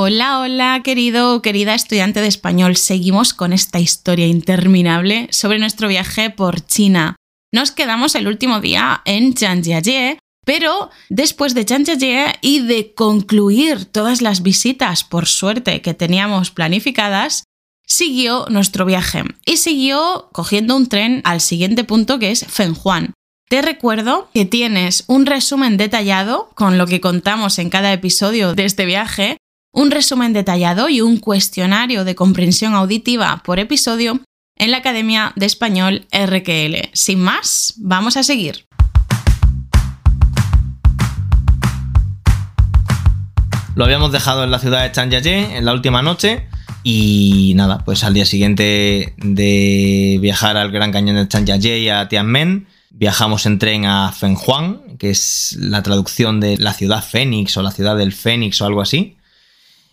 Hola, hola, querido o querida estudiante de español. Seguimos con esta historia interminable sobre nuestro viaje por China. Nos quedamos el último día en Zhangjiajie, pero después de Zhangjiajie y de concluir todas las visitas, por suerte, que teníamos planificadas, siguió nuestro viaje y siguió cogiendo un tren al siguiente punto que es Fenhuan. Te recuerdo que tienes un resumen detallado con lo que contamos en cada episodio de este viaje, un resumen detallado y un cuestionario de comprensión auditiva por episodio en la Academia de Español RQL. Sin más, vamos a seguir. Lo habíamos dejado en la ciudad de Changjiajie en la última noche y nada, pues al día siguiente de viajar al Gran Cañón de Changjiajie y a Tianmen, Viajamos en tren a Fenhuang, que es la traducción de la ciudad Fénix o la ciudad del Fénix o algo así,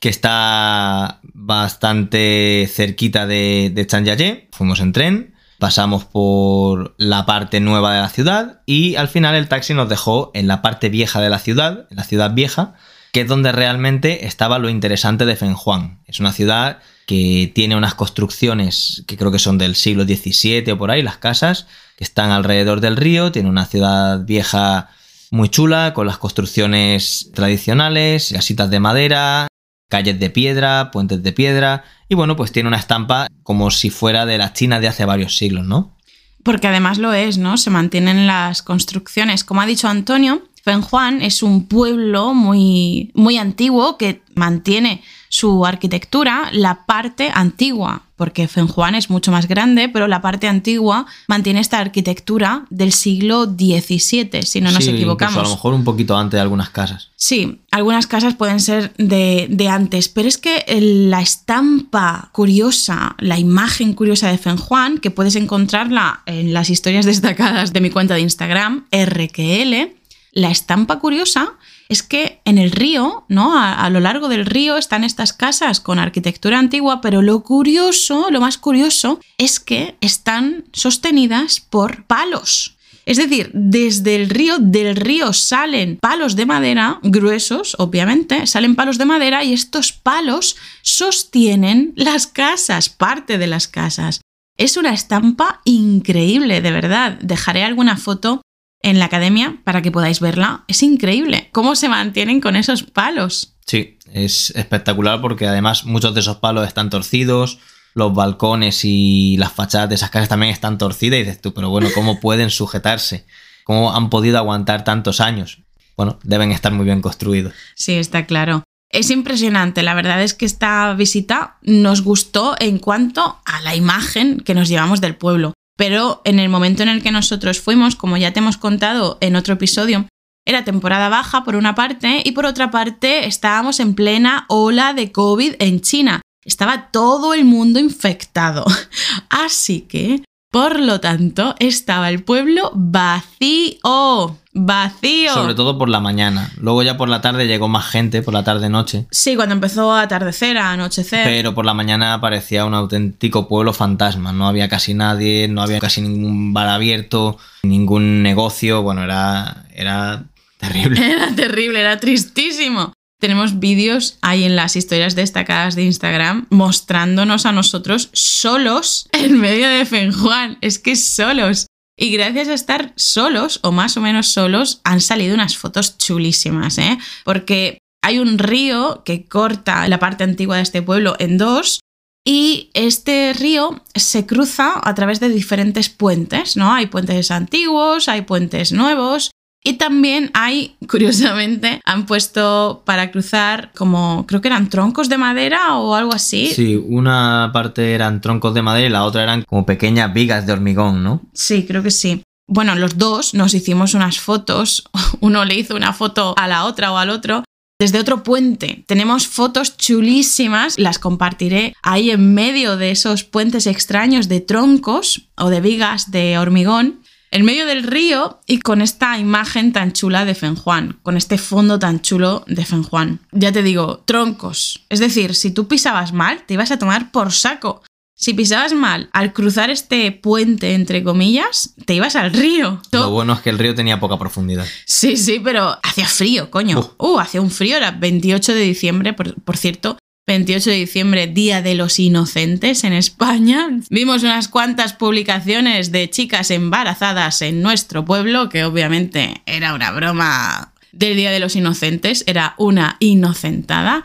que está bastante cerquita de, de Fuimos en tren, pasamos por la parte nueva de la ciudad y al final el taxi nos dejó en la parte vieja de la ciudad, en la ciudad vieja, que es donde realmente estaba lo interesante de Fenhuang. Es una ciudad que tiene unas construcciones que creo que son del siglo XVII o por ahí, las casas, que están alrededor del río, tiene una ciudad vieja muy chula, con las construcciones tradicionales, casitas de madera, calles de piedra, puentes de piedra, y bueno, pues tiene una estampa como si fuera de la China de hace varios siglos, ¿no? Porque además lo es, ¿no? Se mantienen las construcciones. Como ha dicho Antonio, Fenjuan es un pueblo muy, muy antiguo que mantiene su arquitectura, la parte antigua, porque Fenjuan es mucho más grande, pero la parte antigua mantiene esta arquitectura del siglo XVII, si no nos equivocamos. A lo mejor un poquito antes de algunas casas. Sí, algunas casas pueden ser de, de antes, pero es que la estampa curiosa, la imagen curiosa de Fenjuan, que puedes encontrarla en las historias destacadas de mi cuenta de Instagram, RQL, la estampa curiosa es que en el río, ¿no? A, lo largo del río están estas casas con arquitectura antigua, pero lo curioso, lo más curioso, es que están sostenidas por palos. Es decir, desde el río, del río salen palos de madera, gruesos, obviamente, salen palos de madera y estos palos sostienen las casas, parte de las casas. Es una estampa increíble, de verdad. Dejaré alguna foto en la academia para que podáis verla. Es increíble cómo se mantienen con esos palos. Sí, es espectacular porque además muchos de esos palos están torcidos, los balcones y las fachadas de esas casas también están torcidas y dices tú, pero bueno, ¿cómo pueden sujetarse? ¿Cómo han podido aguantar tantos años? Bueno, deben estar muy bien construidos. Sí, está claro. Es impresionante, la verdad es que esta visita nos gustó en cuanto a la imagen que nos llevamos del pueblo. Pero en el momento en el que nosotros fuimos, como ya te hemos contado en otro episodio, era temporada baja por una parte y por otra parte estábamos en plena ola de COVID en China. Estaba todo el mundo infectado. Así que por lo tanto, estaba el pueblo vacío. Vacío. Sobre todo por la mañana. Luego ya por la tarde llegó más gente, por la tarde-noche. Sí, cuando empezó a atardecer, a anochecer. Pero por la mañana parecía un auténtico pueblo fantasma. No había casi nadie, no había casi ningún bar abierto, ningún negocio. Bueno, era, era terrible. Era terrible, era tristísimo. Tenemos vídeos ahí en las historias destacadas de Instagram mostrándonos a nosotros solos en medio de Fenjuan. Es que solos. Y gracias a estar solos, o más o menos solos, han salido unas fotos chulísimas, ¿eh? Porque hay un río que corta la parte antigua de este pueblo en dos. Y este río se cruza a través de diferentes puentes, ¿no? Hay puentes antiguos, hay puentes nuevos, y también hay, curiosamente, han puesto para cruzar como, creo que eran troncos de madera o algo así. Sí, una parte eran troncos de madera y la otra eran como pequeñas vigas de hormigón, ¿no? Sí, creo que sí. Bueno, los dos nos hicimos unas fotos, uno le hizo una foto a la otra o al otro, desde otro puente. Tenemos fotos chulísimas, las compartiré ahí en medio de esos puentes extraños de troncos o de vigas de hormigón en medio del río y con esta imagen tan chula de Fenjuan, con este fondo tan chulo de Fenjuan. Ya te digo, troncos. Es decir, si tú pisabas mal, te ibas a tomar por saco. Si pisabas mal al cruzar este puente, entre comillas, te ibas al río. Lo bueno es que el río tenía poca profundidad. Sí, sí, pero hacía frío, coño. Uh, hacía un frío, era 28 de diciembre, por, por cierto. 28 de diciembre, Día de los Inocentes en España. Vimos unas cuantas publicaciones de chicas embarazadas en nuestro pueblo, que obviamente era una broma del Día de los Inocentes, era una inocentada.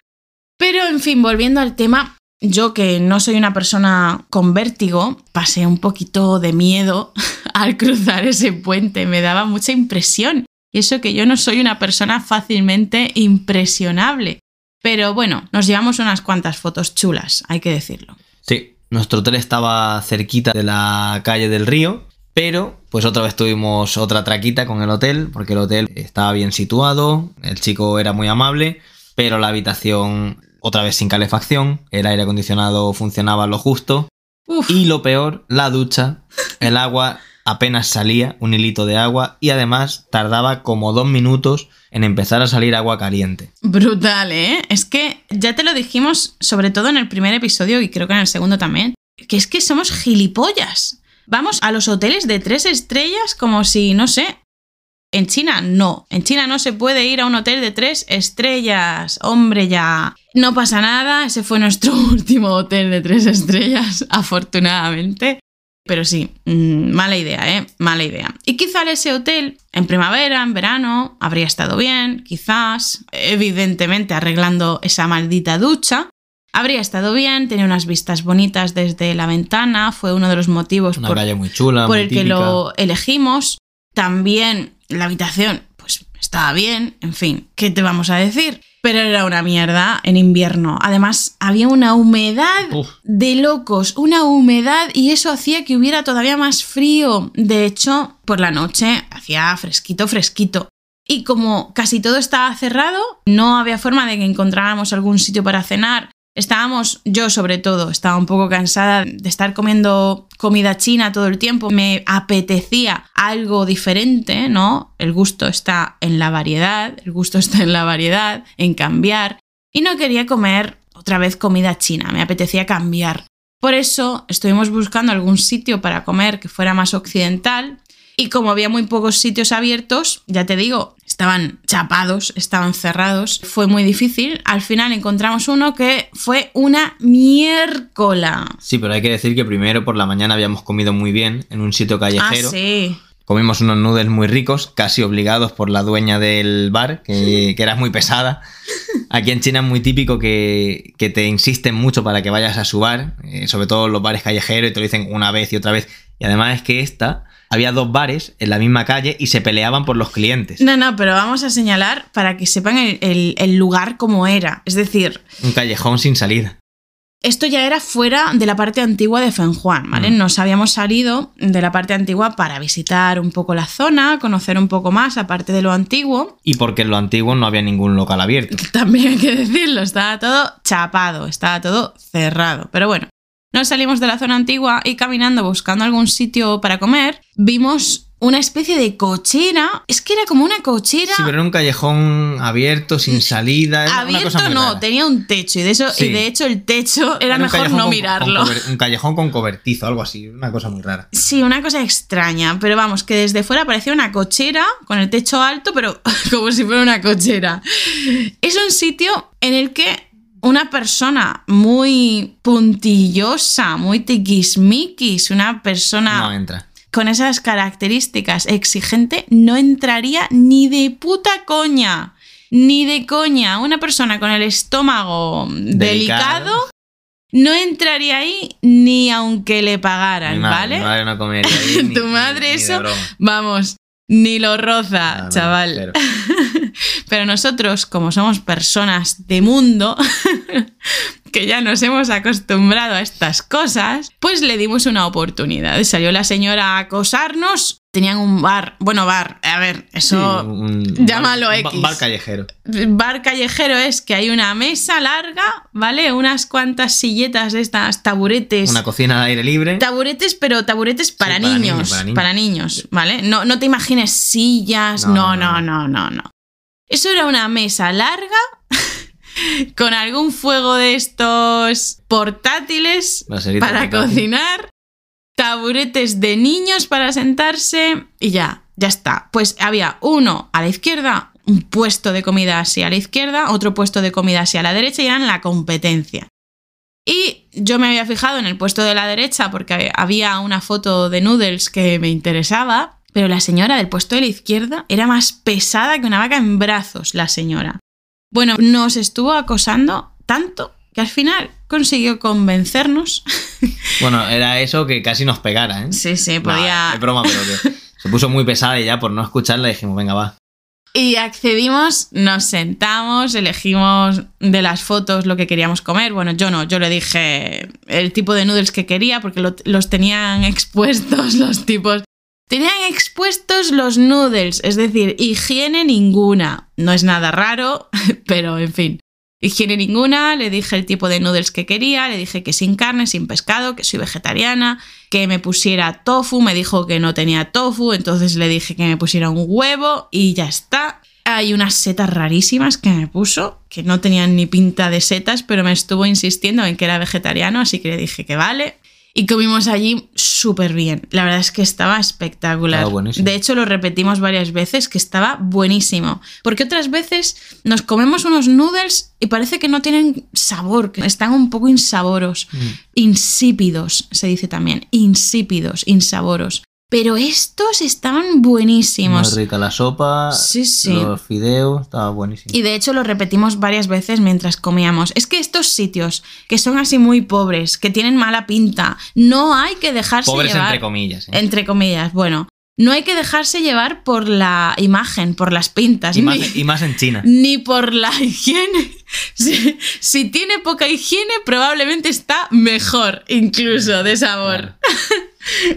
Pero, en fin, volviendo al tema, yo que no soy una persona con vértigo, pasé un poquito de miedo al cruzar ese puente, me daba mucha impresión. Y eso que yo no soy una persona fácilmente impresionable. Pero bueno, nos llevamos unas cuantas fotos chulas, hay que decirlo. Sí, nuestro hotel estaba cerquita de la calle del río, pero pues otra vez tuvimos otra traquita con el hotel, porque el hotel estaba bien situado, el chico era muy amable, pero la habitación otra vez sin calefacción, el aire acondicionado funcionaba lo justo, Uf, y lo peor, la ducha, el agua apenas salía, un hilito de agua, y además tardaba como dos minutos en empezar a salir agua caliente. brutal, ¿eh? Es que ya te lo dijimos, sobre todo en el primer episodio y creo que en el segundo también, que es que somos gilipollas. Vamos a los hoteles de tres estrellas como si, no sé, en China no. En China no se puede ir a un hotel de tres estrellas. Hombre, ya. No pasa nada. Ese fue nuestro último hotel de tres estrellas, afortunadamente. Pero sí, mm, mala idea, ¿eh? Mala idea. Y quizá ese hotel, en primavera, en verano, habría estado bien, quizás, evidentemente arreglando esa maldita ducha. Habría estado bien, tenía unas vistas bonitas desde la ventana, fue uno de los motivos Una por, muy chula, por muy el que lo elegimos. También la habitación, pues estaba bien, en fin, ¿qué te vamos a decir? Pero era una mierda en invierno. Además, había una humedad Uf. de locos, una humedad y eso hacía que hubiera todavía más frío. De hecho, por la noche hacía fresquito, fresquito. Y como casi todo estaba cerrado, no había forma de que encontráramos algún sitio para cenar. Estábamos, yo sobre todo, estaba un poco cansada de estar comiendo comida china todo el tiempo. Me apetecía algo diferente, ¿no? El gusto está en la variedad, el gusto está en la variedad, en cambiar. Y no quería comer otra vez comida china, me apetecía cambiar. Por eso estuvimos buscando algún sitio para comer que fuera más occidental. Y como había muy pocos sitios abiertos, ya te digo, estaban chapados, estaban cerrados, fue muy difícil. Al final encontramos uno que fue una miércola. Sí, pero hay que decir que primero por la mañana habíamos comido muy bien en un sitio Ah, callejero. sí. Comimos unos noodles muy ricos, casi obligados por la dueña del bar, que, que era muy pesada. Aquí en China es muy típico que, que te insisten mucho para que vayas a su bar, eh, sobre todo los bares callejeros, y te lo dicen una vez y otra vez. Y además es que esta, había dos bares en la misma calle y se peleaban por los clientes. No, no, pero vamos a señalar para que sepan el, el- el lugar como era. Es decir, Un callejón sin salida. esto ya era fuera de la parte antigua de Fenjuan, ¿vale? Mm. Nos habíamos salido de la parte antigua para visitar un poco la zona, conocer un poco más, aparte de lo antiguo. Y porque en lo antiguo no había ningún local abierto. También hay que decirlo, estaba todo chapado, estaba todo cerrado. Pero bueno, nos salimos de la zona antigua y caminando buscando algún sitio para comer, vimos una especie de cochera. Es que era como una cochera. Sí, pero era un callejón abierto, sin salida. era una Abierto cosa no, rara. tenía un techo y de eso Sí. y de hecho el techo era, mejor no con- mirarlo. con un callejón con cobertizo, algo así. Una cosa muy rara. Sí, una cosa extraña, pero vamos, que desde fuera parecía una cochera con el techo alto, pero como si fuera una cochera. Es un sitio en el que una persona muy puntillosa, muy tiquismiquis, una persona No entra. con esas características exigente, no entraría ni de puta coña. Ni de coña. Una persona con el estómago delicado, Delicado. no entraría ahí ni aunque le pagaran, Mi madre, ¿vale? mi madre no comería ahí, ni- tu madre ni eso, vamos, ni lo roza, chaval. Pero nosotros, como somos personas de mundo, que ya nos hemos acostumbrado a estas cosas, pues le dimos una oportunidad. Salió la señora a acosarnos. Tenían un bar, bueno, bar, a ver, Sí, eso... un- llámalo bar- X. Bar callejero. Bar callejero es que hay una mesa larga, ¿vale? Unas cuantas silletas de estas, taburetes. Una cocina de aire libre. Taburetes, pero taburetes para, para niños, niños, para niños. ¿vale? No, no te imagines sillas, no, no, no, no, no, no. Eso era una mesa larga con algún fuego de estos portátiles para portátil. cocinar, taburetes de niños para sentarse y ya, ya está. Pues había uno a la izquierda, un puesto de comida así a la izquierda, otro puesto de comida así a la derecha y eran la competencia. Y yo me había fijado en el puesto de la derecha porque había una foto de noodles que me interesaba, pero la señora del puesto de la izquierda era más pesada que una vaca en brazos, la señora. Bueno, nos estuvo acosando tanto que al final consiguió convencernos. Bueno, era eso que casi nos pegara, ¿eh? Sí, sí, Nah, podía... es broma, pero que se puso muy pesada y ya por no escucharla dijimos, venga, va. Y accedimos, nos sentamos, elegimos de las fotos lo que queríamos comer. Bueno, yo no, yo le dije el tipo de noodles que quería porque lo- los tenían expuestos los tipos. Tenían expuestos los noodles, es decir, higiene ninguna. No es nada raro, pero en fin. Higiene ninguna, le dije el tipo de noodles que quería, le dije que sin carne, sin pescado, que soy vegetariana, que me pusiera tofu, me dijo que no tenía tofu, entonces le dije que me pusiera un huevo y ya está. Hay unas setas rarísimas que me puso, que no tenían ni pinta de setas, pero me estuvo insistiendo en que era vegetariano, así que le dije que vale. Y comimos allí súper bien. La verdad es que estaba espectacular. Estaba buenísimo. De hecho, lo repetimos varias veces, que estaba buenísimo. Porque otras veces nos comemos unos noodles y parece que no tienen sabor, que están un poco insaboros. Insípidos, se dice también. Insípidos, insaboros. Pero estos estaban buenísimos. Muy rica la sopa, Sí, sí. los fideos, estaba buenísimo. Y de hecho lo repetimos varias veces mientras comíamos. Es que estos sitios que son así muy pobres, que tienen mala pinta, no hay que dejarse Pobres llevar. entre comillas. ¿eh? Entre comillas, bueno. No hay que dejarse llevar por la imagen, por las pintas. Y, más, ni- y más en China. ni por la higiene. Si, si tiene poca higiene, probablemente está mejor, incluso de sabor.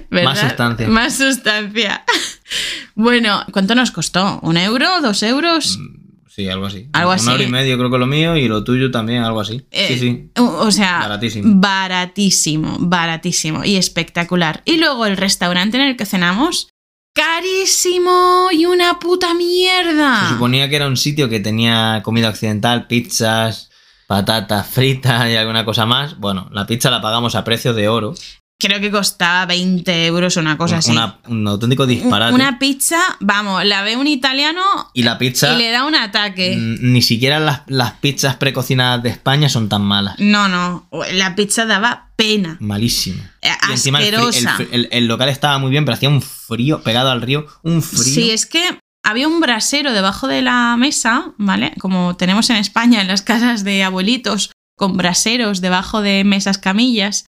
¿Verdad? Más sustancia. Más sustancia. Bueno, ¿cuánto nos costó? ¿Un euro? ¿Dos euros? Sí, algo así. Algo Un así. euro y medio creo que lo mío y lo tuyo también, algo así. Eh, sí, sí. O o sea, Baratísimo. baratísimo, baratísimo y espectacular. Y luego el restaurante en el que cenamos, carísimo y una puta mierda. Se suponía que era un sitio que tenía comida occidental, pizzas, patatas fritas y alguna cosa más. Bueno, la pizza la pagamos a precio de oro. Creo que costaba 20 euros o una cosa así. Una- un auténtico disparate. Una pizza, vamos, la ve un italiano Y la pizza, y le da un ataque. ni siquiera las, las pizzas precocinadas de España son tan malas. No, no, la pizza daba pena. Malísima. Eh, Y encima el- el local estaba muy bien, pero hacía un frío pegado al río. Un frío. Sí, es que había un brasero debajo de la mesa, ¿vale? Como tenemos en España en las casas de abuelitos, con braseros debajo de mesas camillas.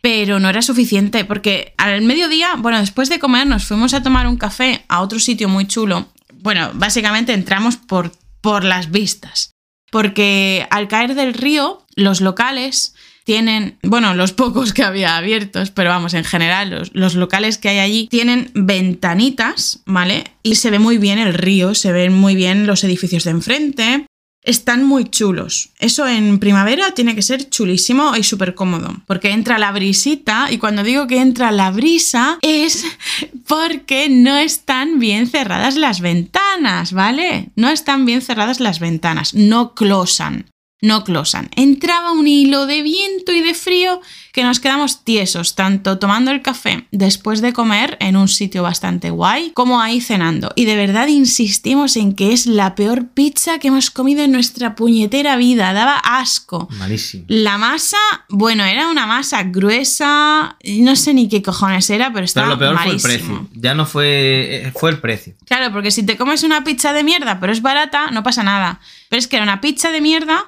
Pero no era suficiente, porque al mediodía, bueno, después de comer nos fuimos a tomar un café a otro sitio muy chulo. Bueno, básicamente entramos por, por las vistas. Porque al caer del río, los locales tienen, bueno, los pocos que había abiertos, pero vamos, en general, los, los locales que hay allí tienen ventanitas, ¿vale? Y se ve muy bien el río, se ven muy bien los edificios de enfrente. Están muy chulos. Eso en primavera tiene que ser chulísimo y súper cómodo. Porque entra la brisita y cuando digo que entra la brisa es porque no están bien cerradas las ventanas, ¿vale? No están bien cerradas las ventanas, no closan no closan. Entraba un hilo de viento y de frío que nos quedamos tiesos, tanto tomando el café después de comer en un sitio bastante guay, como ahí cenando. Y de verdad insistimos en que es la peor pizza que hemos comido en nuestra puñetera vida. Daba asco. Malísimo. La masa, bueno, era una masa gruesa, no sé ni qué cojones era, pero Pero estaba lo peor fue el precio. Ya no fue. eh, Fue el precio. Claro, porque si te comes una pizza de mierda, pero es barata, no pasa nada. Pero es que era una pizza de mierda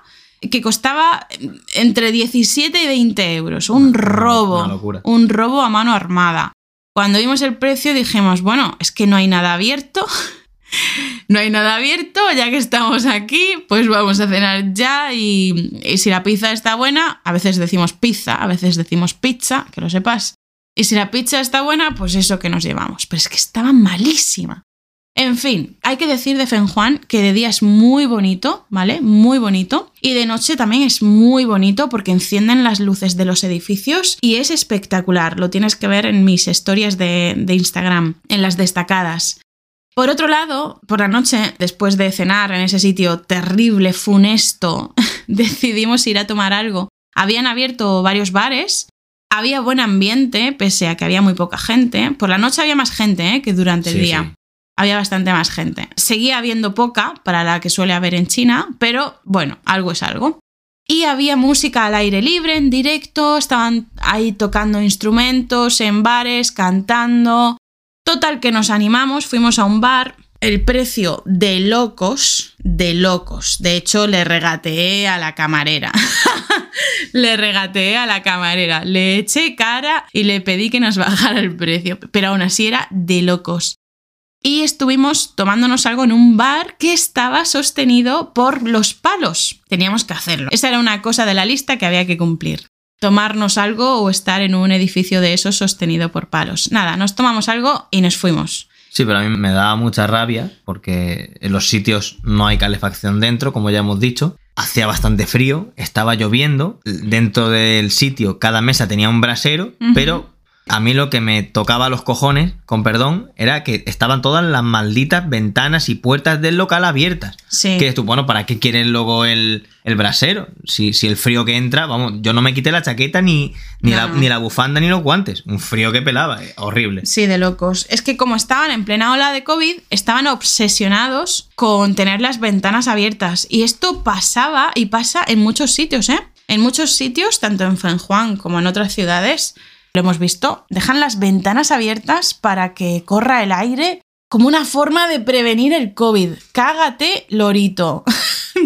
que costaba entre 17 y 20 euros. Un Una- robo. una locura. Un robo a mano armada. Cuando vimos el precio dijimos, bueno, es que no hay nada abierto. No hay nada abierto, ya que estamos aquí, pues vamos a cenar ya y, y si la pizza está buena, a veces decimos pizza, a veces decimos pizza, que lo sepas. Y si la pizza está buena, pues eso que nos llevamos. Pero es que estaba malísima. En fin, hay que decir de Fenjuan que de día es muy bonito, ¿vale? Muy bonito. Y de noche también es muy bonito porque encienden las luces de los edificios y es espectacular. Lo tienes que ver en mis historias de, de Instagram, en las destacadas. Por otro lado, por la noche, después de cenar en ese sitio terrible, funesto, decidimos ir a tomar algo. Habían abierto varios bares, había buen ambiente, pese a que había muy poca gente. Por la noche había más gente ¿eh? que durante el Sí, día. sí. Había bastante más gente. Seguía habiendo poca para la que suele haber en China, pero bueno, algo es algo. Y había música al aire libre, en directo, estaban ahí tocando instrumentos, en bares, cantando. Total que nos animamos, fuimos a un bar. El precio de locos, de locos. De hecho, le regateé a la camarera. le regateé a la camarera. Le eché cara y le pedí que nos bajara el precio. Pero aún así era de locos. Y estuvimos tomándonos algo en un bar que estaba sostenido por los palos. Teníamos que hacerlo. Esa era una cosa de la lista que había que cumplir. Tomarnos algo o estar en un edificio de esos sostenido por palos. Nada, nos tomamos algo y nos fuimos. Sí, pero a mí me daba mucha rabia porque en los sitios no hay calefacción dentro, como ya hemos dicho. Hacía bastante frío, estaba lloviendo. Dentro del sitio cada mesa tenía un brasero, pero a mí lo que me tocaba los cojones, con perdón, era que estaban todas las malditas ventanas y puertas del local abiertas. Sí. Que tú, bueno, ¿para qué quieres luego el, el brasero? Si, si el frío que entra, vamos, yo no me quité la chaqueta ni, ni, No, la, ni la bufanda ni los guantes. Un frío que pelaba, eh, horrible. Sí, de locos. Es que como estaban en plena ola de COVID, estaban obsesionados con tener las ventanas abiertas. Y esto pasaba y pasa en muchos sitios, ¿eh? En muchos sitios, tanto en Juan como en otras ciudades, lo hemos visto, dejan las ventanas abiertas para que corra el aire como una forma de prevenir el COVID. Cágate, lorito.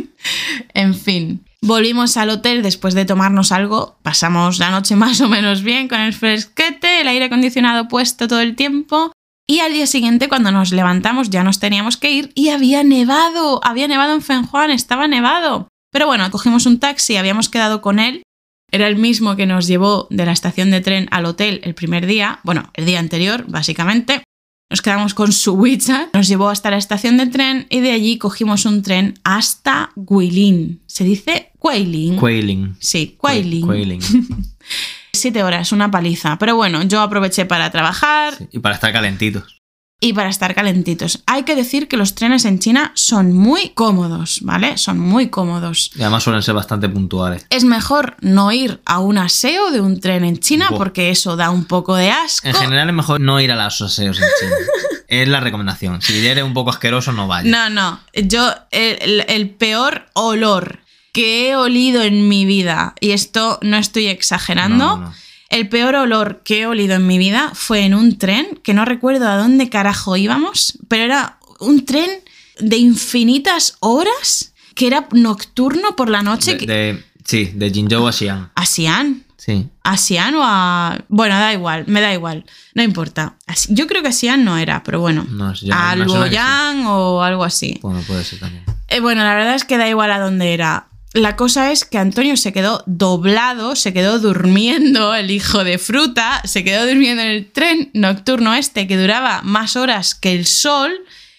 en fin. Volvimos al hotel después de tomarnos algo. Pasamos la noche más o menos bien con el fresquete, el aire acondicionado puesto todo el tiempo. Y al día siguiente, cuando nos levantamos, ya nos teníamos que ir y había nevado. Había nevado en Fenjuan, estaba nevado. Pero bueno, cogimos un taxi, habíamos quedado con él. Era el mismo que nos llevó de la estación de tren al hotel el primer día, bueno, el día anterior, básicamente. Nos quedamos con su WeChat, nos llevó hasta la estación de tren y de allí cogimos un tren hasta Guilin. ¿Se dice Guilin? Quailing. Sí, Guilin. Quailing. Siete horas, una paliza. Pero bueno, yo aproveché para trabajar Sí, Y para estar calentitos. Y para estar calentitos. Hay que decir que los trenes en China son muy cómodos, ¿vale? Son muy cómodos. Y además suelen ser bastante puntuales. Es mejor no ir a un aseo de un tren en China porque eso da un poco de asco. En general es mejor no ir a los aseos en China. es la recomendación. Si eres un poco asqueroso, no vayas. No, no. Yo, el, el- el peor olor que he olido en mi vida, y esto no estoy exagerando, No, no. El peor olor que he olido en mi vida fue en un tren, que no recuerdo a dónde carajo íbamos, pero era un tren de infinitas horas, que era nocturno por la noche. De, que- de- sí, de Jinzhou a Xi'an. ¿A Xi'an? Sí. ¿A Xi'an o a...? Bueno, da igual, me da igual, no importa. Yo creo que Xi'an no era, pero bueno. No, a sí. Luoyang o algo así. Bueno, puede ser también. Eh, bueno, la verdad es que da igual a dónde era. La cosa es que Antonio se quedó doblado, se quedó durmiendo, el hijo de fruta, se quedó durmiendo en el tren nocturno este que duraba más horas que el sol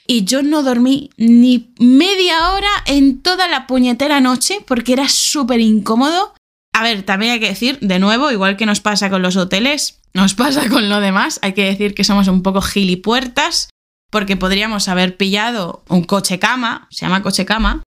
y yo no dormí ni media hora en toda la puñetera noche porque era súper incómodo. A ver, también hay que decir, de nuevo, igual que nos pasa con los hoteles, nos pasa con lo demás, hay que decir que somos un poco gilipuertas porque podríamos haber pillado un coche cama, se llama coche cama.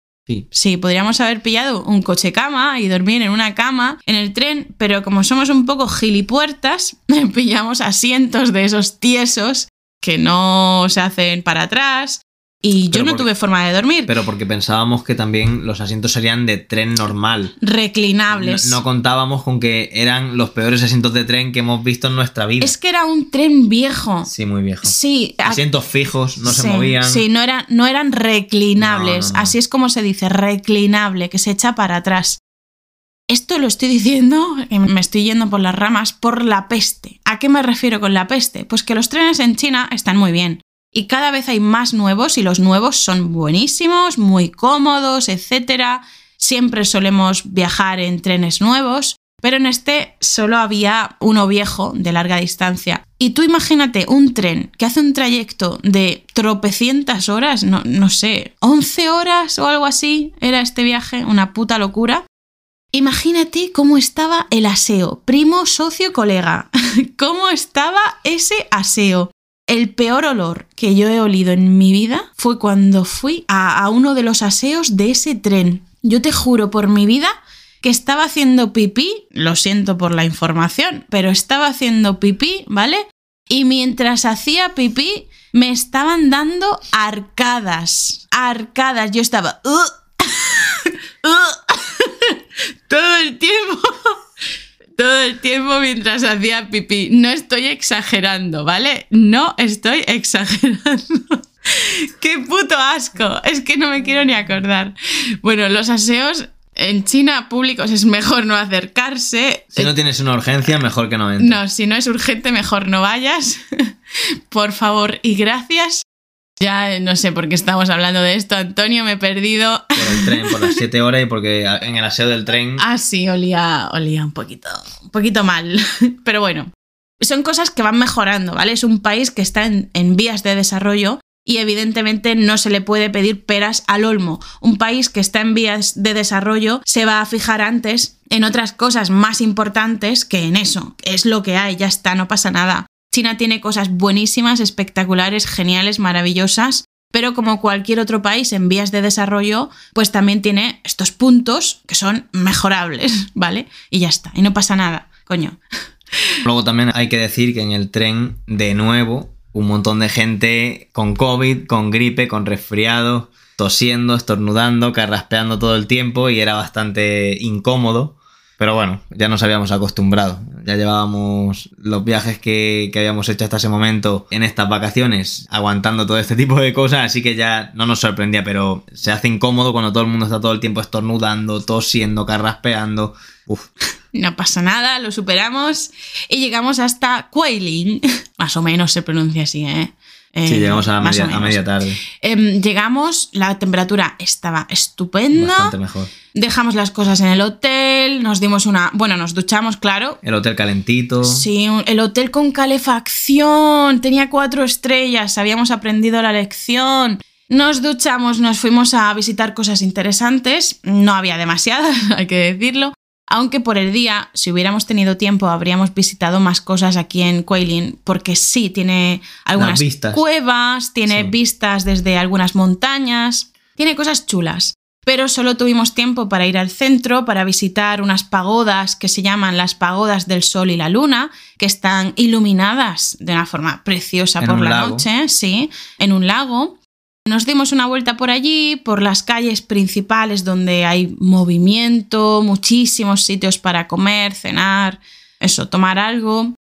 Sí. Podríamos haber pillado un coche cama y dormir en una cama en el tren, pero como somos un poco gilipuertas, pillamos asientos de esos tiesos que no se hacen para atrás y yo no porque- tuve forma de dormir. Pero porque pensábamos que también los asientos serían de tren normal. No, Reclinables. no contábamos con que eran los peores asientos de tren que hemos visto en nuestra vida. Es que era un tren viejo. Sí, muy viejo. Sí, Asientos fijos, no se movían. Sí, no eran, no eran reclinables. No. Así es como se dice, reclinable, que se echa para atrás. Esto lo estoy diciendo, me estoy yendo por las ramas, por la peste. ¿A qué me refiero con la peste? Pues que los trenes en China están muy bien. Y cada vez hay más nuevos y los nuevos son buenísimos, muy cómodos, etc. Siempre solemos viajar en trenes nuevos, pero en este solo había uno viejo de larga distancia. Y tú imagínate un tren que hace un trayecto de tropecientas horas, no, no sé, 11 horas o algo así, era este viaje, una puta locura. Imagínate cómo estaba el aseo, primo, socio, colega. ¿Cómo estaba ese aseo? El peor olor que yo he olido en mi vida fue cuando fui a, uno de los aseos de ese tren. Yo te juro por mi vida que estaba haciendo pipí, lo siento por la información, pero estaba haciendo pipí, ¿vale? Y mientras hacía pipí, me estaban dando arcadas. Arcadas. Yo estaba. "Ugh". Ugh. Todo el tiempo. Todo el tiempo mientras hacía pipí. No estoy exagerando, ¿vale? No estoy exagerando. ¡Qué puto asco! Es que no me quiero ni acordar. Bueno, los aseos en China públicos es mejor no acercarse. Si no tienes una urgencia, mejor que no entres. No, si no es urgente, mejor no vayas. por favor y gracias. Ya no sé por qué estamos hablando de esto, Antonio, me he perdido. Por el tren, por las 7 horas y porque en el aseo del tren. Ah, sí, olía, olía un poquito, un poquito mal. Pero bueno, son cosas que van mejorando, ¿vale? Es un país que está en, en vías de desarrollo y evidentemente no se le puede pedir peras al olmo. Un país que está en vías de desarrollo se va a fijar antes en otras cosas más importantes que en eso. Es lo que hay, ya está, no pasa nada. China tiene cosas buenísimas, espectaculares, geniales, maravillosas, pero como cualquier otro país en vías de desarrollo, pues también tiene estos puntos que son mejorables, ¿vale? Y ya está, y no pasa nada, coño. Luego también hay que decir que en el tren, de nuevo, un montón de gente con COVID, con gripe, con resfriado, tosiendo, estornudando, carraspeando todo el tiempo y era bastante incómodo. Pero bueno, ya nos habíamos acostumbrado. Ya llevábamos los viajes que, que, habíamos hecho hasta ese momento en estas vacaciones aguantando todo este tipo de cosas, así que ya no nos sorprendía, pero se hace incómodo cuando todo el mundo está todo el tiempo estornudando, tosiendo, carraspeando. Uf. No pasa nada, lo superamos y llegamos hasta Quailing. Más o menos se pronuncia así, ¿eh? Eh, sí, llegamos a media, a media tarde. Eh, llegamos, la temperatura estaba estupenda. Bastante mejor. Dejamos las cosas en el hotel, nos dimos una. Bueno, nos duchamos, claro. El hotel calentito. Sí, el hotel con calefacción. Tenía cuatro estrellas, habíamos aprendido la lección. Nos duchamos, nos fuimos a visitar cosas interesantes. No había demasiadas, hay que decirlo. Aunque por el día, si hubiéramos tenido tiempo, habríamos visitado más cosas aquí en Quailin, porque sí, tiene algunas cuevas, tiene sí. vistas desde algunas montañas, tiene cosas chulas. Pero solo tuvimos tiempo para ir al centro, para visitar unas pagodas que se llaman las pagodas del sol y la luna, que están iluminadas de una forma preciosa en por la lago. noche, sí, en un lago. Nos dimos una vuelta por allí, por las calles principales donde hay movimiento, muchísimos sitios para comer, cenar, eso, tomar algo.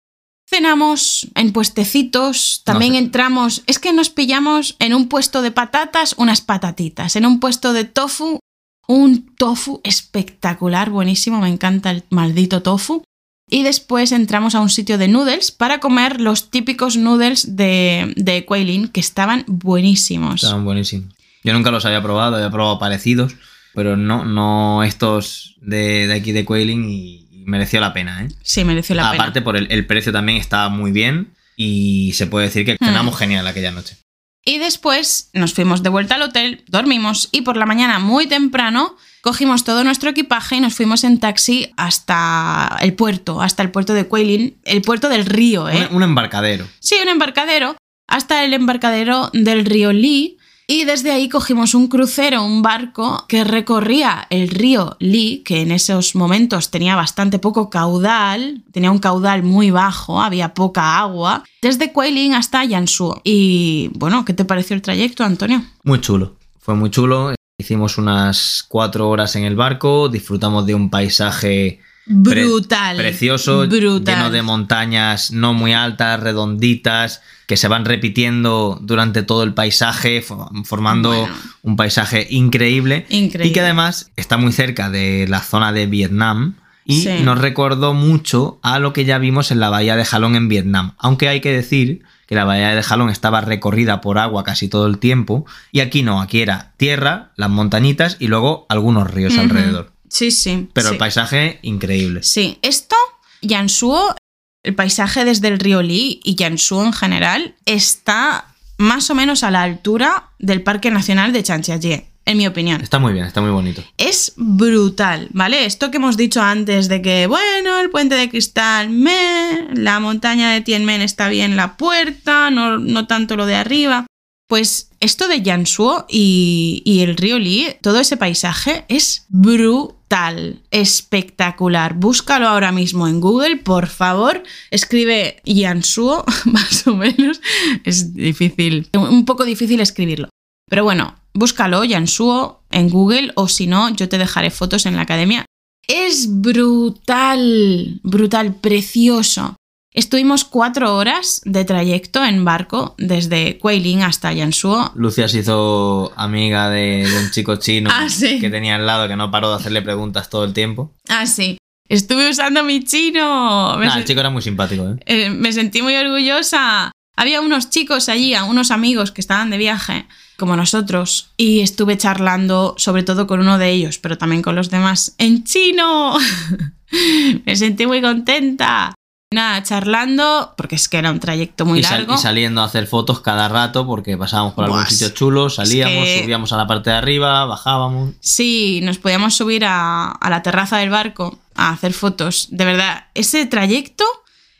Cenamos en puestecitos, también No sé. entramos, es que nos pillamos en un puesto de patatas unas patatitas, en un puesto de tofu, un tofu espectacular, buenísimo, me encanta el maldito tofu. Y después entramos a un sitio de noodles para comer los típicos noodles de, de Quailin, que estaban buenísimos. Estaban buenísimos. Yo nunca los había probado, había probado parecidos, pero no, no estos de, de aquí de Quailing y, y mereció la pena, ¿eh? Sí, mereció la Aparte pena. por el, el precio también estaba muy bien y se puede decir que Hmm. cenamos genial aquella noche. Y después nos fuimos de vuelta al hotel, dormimos y por la mañana muy temprano cogimos todo nuestro equipaje y nos fuimos en taxi hasta el puerto, hasta el puerto de Quailin, el puerto del río, ¿eh? Un, un embarcadero. Sí, un embarcadero, hasta el embarcadero del río Lee. Y desde ahí cogimos un crucero, un barco que recorría el río Lee, que en esos momentos tenía bastante poco caudal, tenía un caudal muy bajo, había poca agua, desde Quailing hasta Yansuo. Y bueno, ¿qué te pareció el trayecto, Antonio? Muy chulo. Fue muy chulo. Hicimos unas cuatro horas en el barco, disfrutamos de un paisaje pre- Brutal. precioso, Brutal. lleno de montañas no muy altas, redonditas, que se van repitiendo durante todo el paisaje, fo- formando Bueno. un paisaje increíble. Increíble. Y que además está muy cerca de la zona de Vietnam. Y Sí. nos recordó mucho a lo que ya vimos en la bahía de Jalón en Vietnam. Aunque hay que decir que la bahía de Jalón estaba recorrida por agua casi todo el tiempo. Y aquí no, aquí era tierra, las montañitas y luego algunos ríos alrededor. Sí, sí. Pero sí. el paisaje increíble. Sí, esto, Yansuo, el paisaje desde el río Lee y Yansuo en general, está más o menos a la altura del Parque Nacional de Chanchiaye. En mi opinión. Está muy bien, está muy bonito. Es brutal, ¿vale? Esto que hemos dicho antes de que, bueno, el puente de cristal, me, la montaña de Tianmen está bien la puerta, no, no tanto lo de arriba. Pues esto de Yanshuo y, y el río Li, todo ese paisaje es brutal, espectacular. Búscalo ahora mismo en Google, por favor. Escribe Yanshuo, más o menos. Es difícil, un poco difícil escribirlo. Pero bueno, búscalo, Yanshuo, en Google, o si no, yo te dejaré fotos en la academia. Es brutal, brutal, precioso. Estuvimos cuatro horas de trayecto en barco desde Kuilin hasta Yanshuo. Lucia se hizo amiga de, de un chico chino Ah, sí. que tenía al lado que no paró de hacerle preguntas todo el tiempo. Ah, sí. Estuve usando mi chino. Nah, el chico era muy simpático, ¿eh? eh, me sentí muy orgullosa. Había unos chicos allí, unos amigos que estaban de viaje, como nosotros, y estuve charlando sobre todo con uno de ellos, pero también con los demás, en chino. me sentí muy contenta. Nada, charlando, porque es que era un trayecto muy y, largo. y saliendo a hacer fotos cada rato porque pasábamos por algún Buah, sitio chulo, salíamos, que- subíamos a la parte de arriba, bajábamos. Sí, nos podíamos subir a, a la terraza del barco a hacer fotos. De verdad, ese trayecto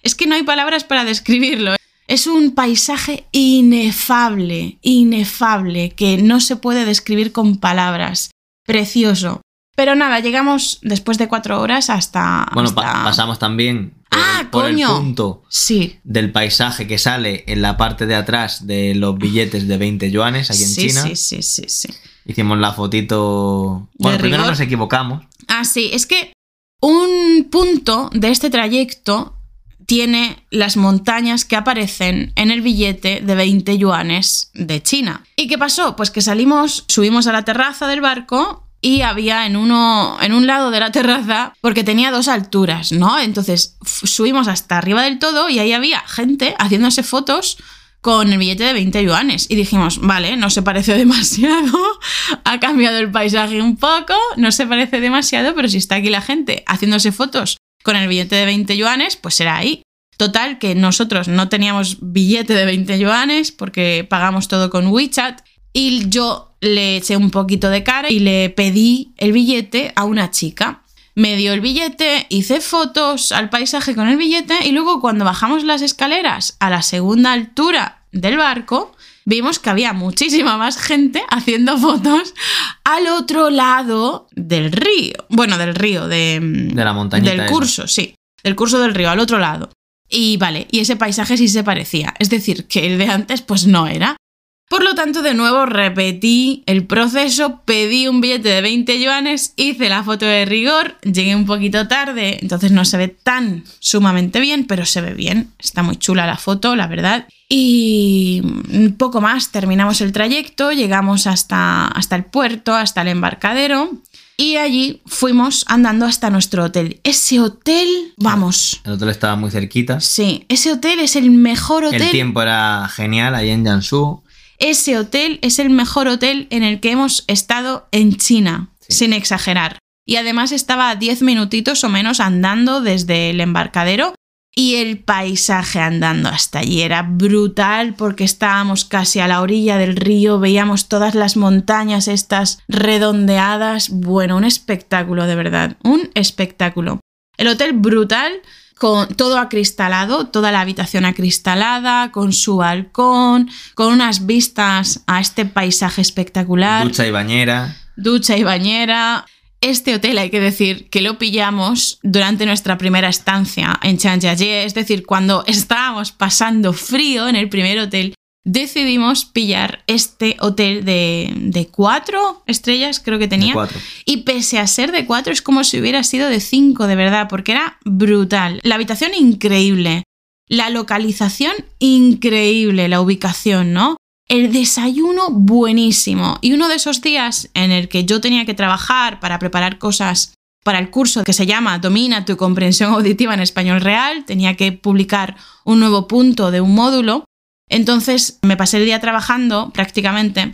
es que no hay palabras para describirlo. Es un paisaje inefable, inefable, que no se puede describir con palabras. Precioso. Pero nada, llegamos después de cuatro horas hasta... Bueno, pa- pasamos también por, Ah, el, por el coño. punto Sí. del paisaje que sale en la parte de atrás de los billetes de 20 yuanes aquí en sí, China. sí, sí, sí, sí. Hicimos la fotito. Bueno, De primero rigor. nos equivocamos. Ah, sí, es que un punto de este trayecto tiene las montañas que aparecen en el billete de 20 yuanes de China. ¿Y qué pasó? Pues que salimos, subimos a la terraza del barco y había en uno en un lado de la terraza porque tenía dos alturas, ¿no? Entonces subimos hasta arriba del todo y ahí había gente haciéndose fotos con el billete de 20 yuanes. Y dijimos, vale, no se parece demasiado, ha cambiado el paisaje un poco, no se parece demasiado, pero si está aquí la gente haciéndose fotos con el billete de 20 yuanes, pues será ahí. Total, que nosotros no teníamos billete de 20 yuanes porque pagamos todo con WeChat y yo le eché un poquito de cara y le pedí el billete a una chica. Me dio el billete, hice fotos al paisaje con el billete y luego cuando bajamos las escaleras a la segunda altura del barco, vimos que había muchísima más gente haciendo fotos al otro lado del río. Bueno, del río, de, De la montañita Del esa. curso, sí. Del curso del río, al otro lado. Y vale, y ese paisaje sí se parecía. Es decir, que el de antes pues no era. Por lo tanto, de nuevo repetí el proceso, pedí un billete de 20 yuanes, hice la foto de rigor, llegué un poquito tarde, entonces no se ve tan sumamente bien, pero se ve bien. Está muy chula la foto, la verdad. Y un poco más, terminamos el trayecto, llegamos hasta, hasta el puerto, hasta el embarcadero. Y allí fuimos andando hasta nuestro hotel. Ese hotel, vamos. El hotel estaba muy cerquita. Sí, ese hotel es el mejor hotel. El tiempo era genial ahí en Jiangsu. Ese hotel es el mejor hotel en el que hemos estado en China, Sí. sin exagerar. Y además estaba a 10 minutitos o menos andando desde el embarcadero y el paisaje andando hasta allí era brutal porque estábamos casi a la orilla del río, veíamos todas las montañas estas redondeadas. Bueno, un espectáculo de verdad, un espectáculo. El hotel brutal, con todo acristalado, toda la habitación acristalada, con su balcón, con unas vistas a este paisaje espectacular Ducha y bañera. ducha y bañera. Este hotel hay que decir que lo pillamos durante nuestra primera estancia en Chanjiaye, es decir, cuando estábamos pasando frío en el primer hotel, decidimos pillar este hotel de, de cuatro estrellas, creo que tenía. cuatro. Y pese a ser de cuatro, es como si hubiera sido de cinco, de verdad, porque era brutal. La habitación increíble. La localización increíble, la ubicación, ¿no? El desayuno buenísimo. Y uno de esos días en el que yo tenía que trabajar para preparar cosas para el curso que se llama Domina tu comprensión auditiva en español real, tenía que publicar un nuevo punto de un módulo. Entonces me pasé el día trabajando prácticamente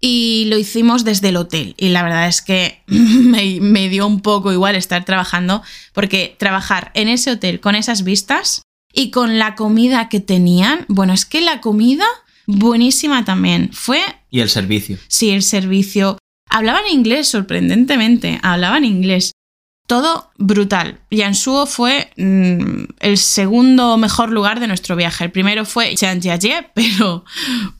y lo hicimos desde el hotel. Y la verdad es que me, me dio un poco igual estar trabajando, porque trabajar en ese hotel con esas vistas y con la comida que tenían, bueno, es que la comida buenísima también. Fue... Y el servicio. Sí, el servicio. Hablaban inglés, sorprendentemente, hablaban inglés. Todo brutal. Yansuo fue mm, el segundo mejor lugar de nuestro viaje. El primero fue Chanjiajie, pero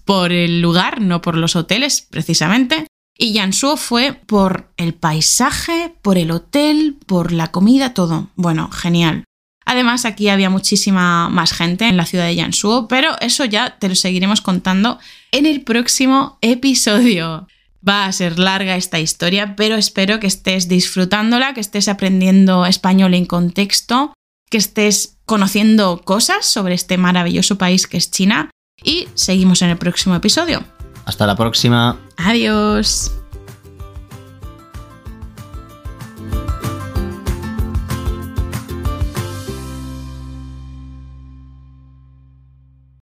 por el lugar, no por los hoteles, precisamente. Y Yansuo fue por el paisaje, por el hotel, por la comida, todo. Bueno, genial. Además, aquí había muchísima más gente en la ciudad de Yansuo, pero eso ya te lo seguiremos contando en el próximo episodio. Va a ser larga esta historia, pero espero que estés disfrutándola, que estés aprendiendo español en contexto, que estés conociendo cosas sobre este maravilloso país que es China y seguimos en el próximo episodio. Hasta la próxima. Adiós.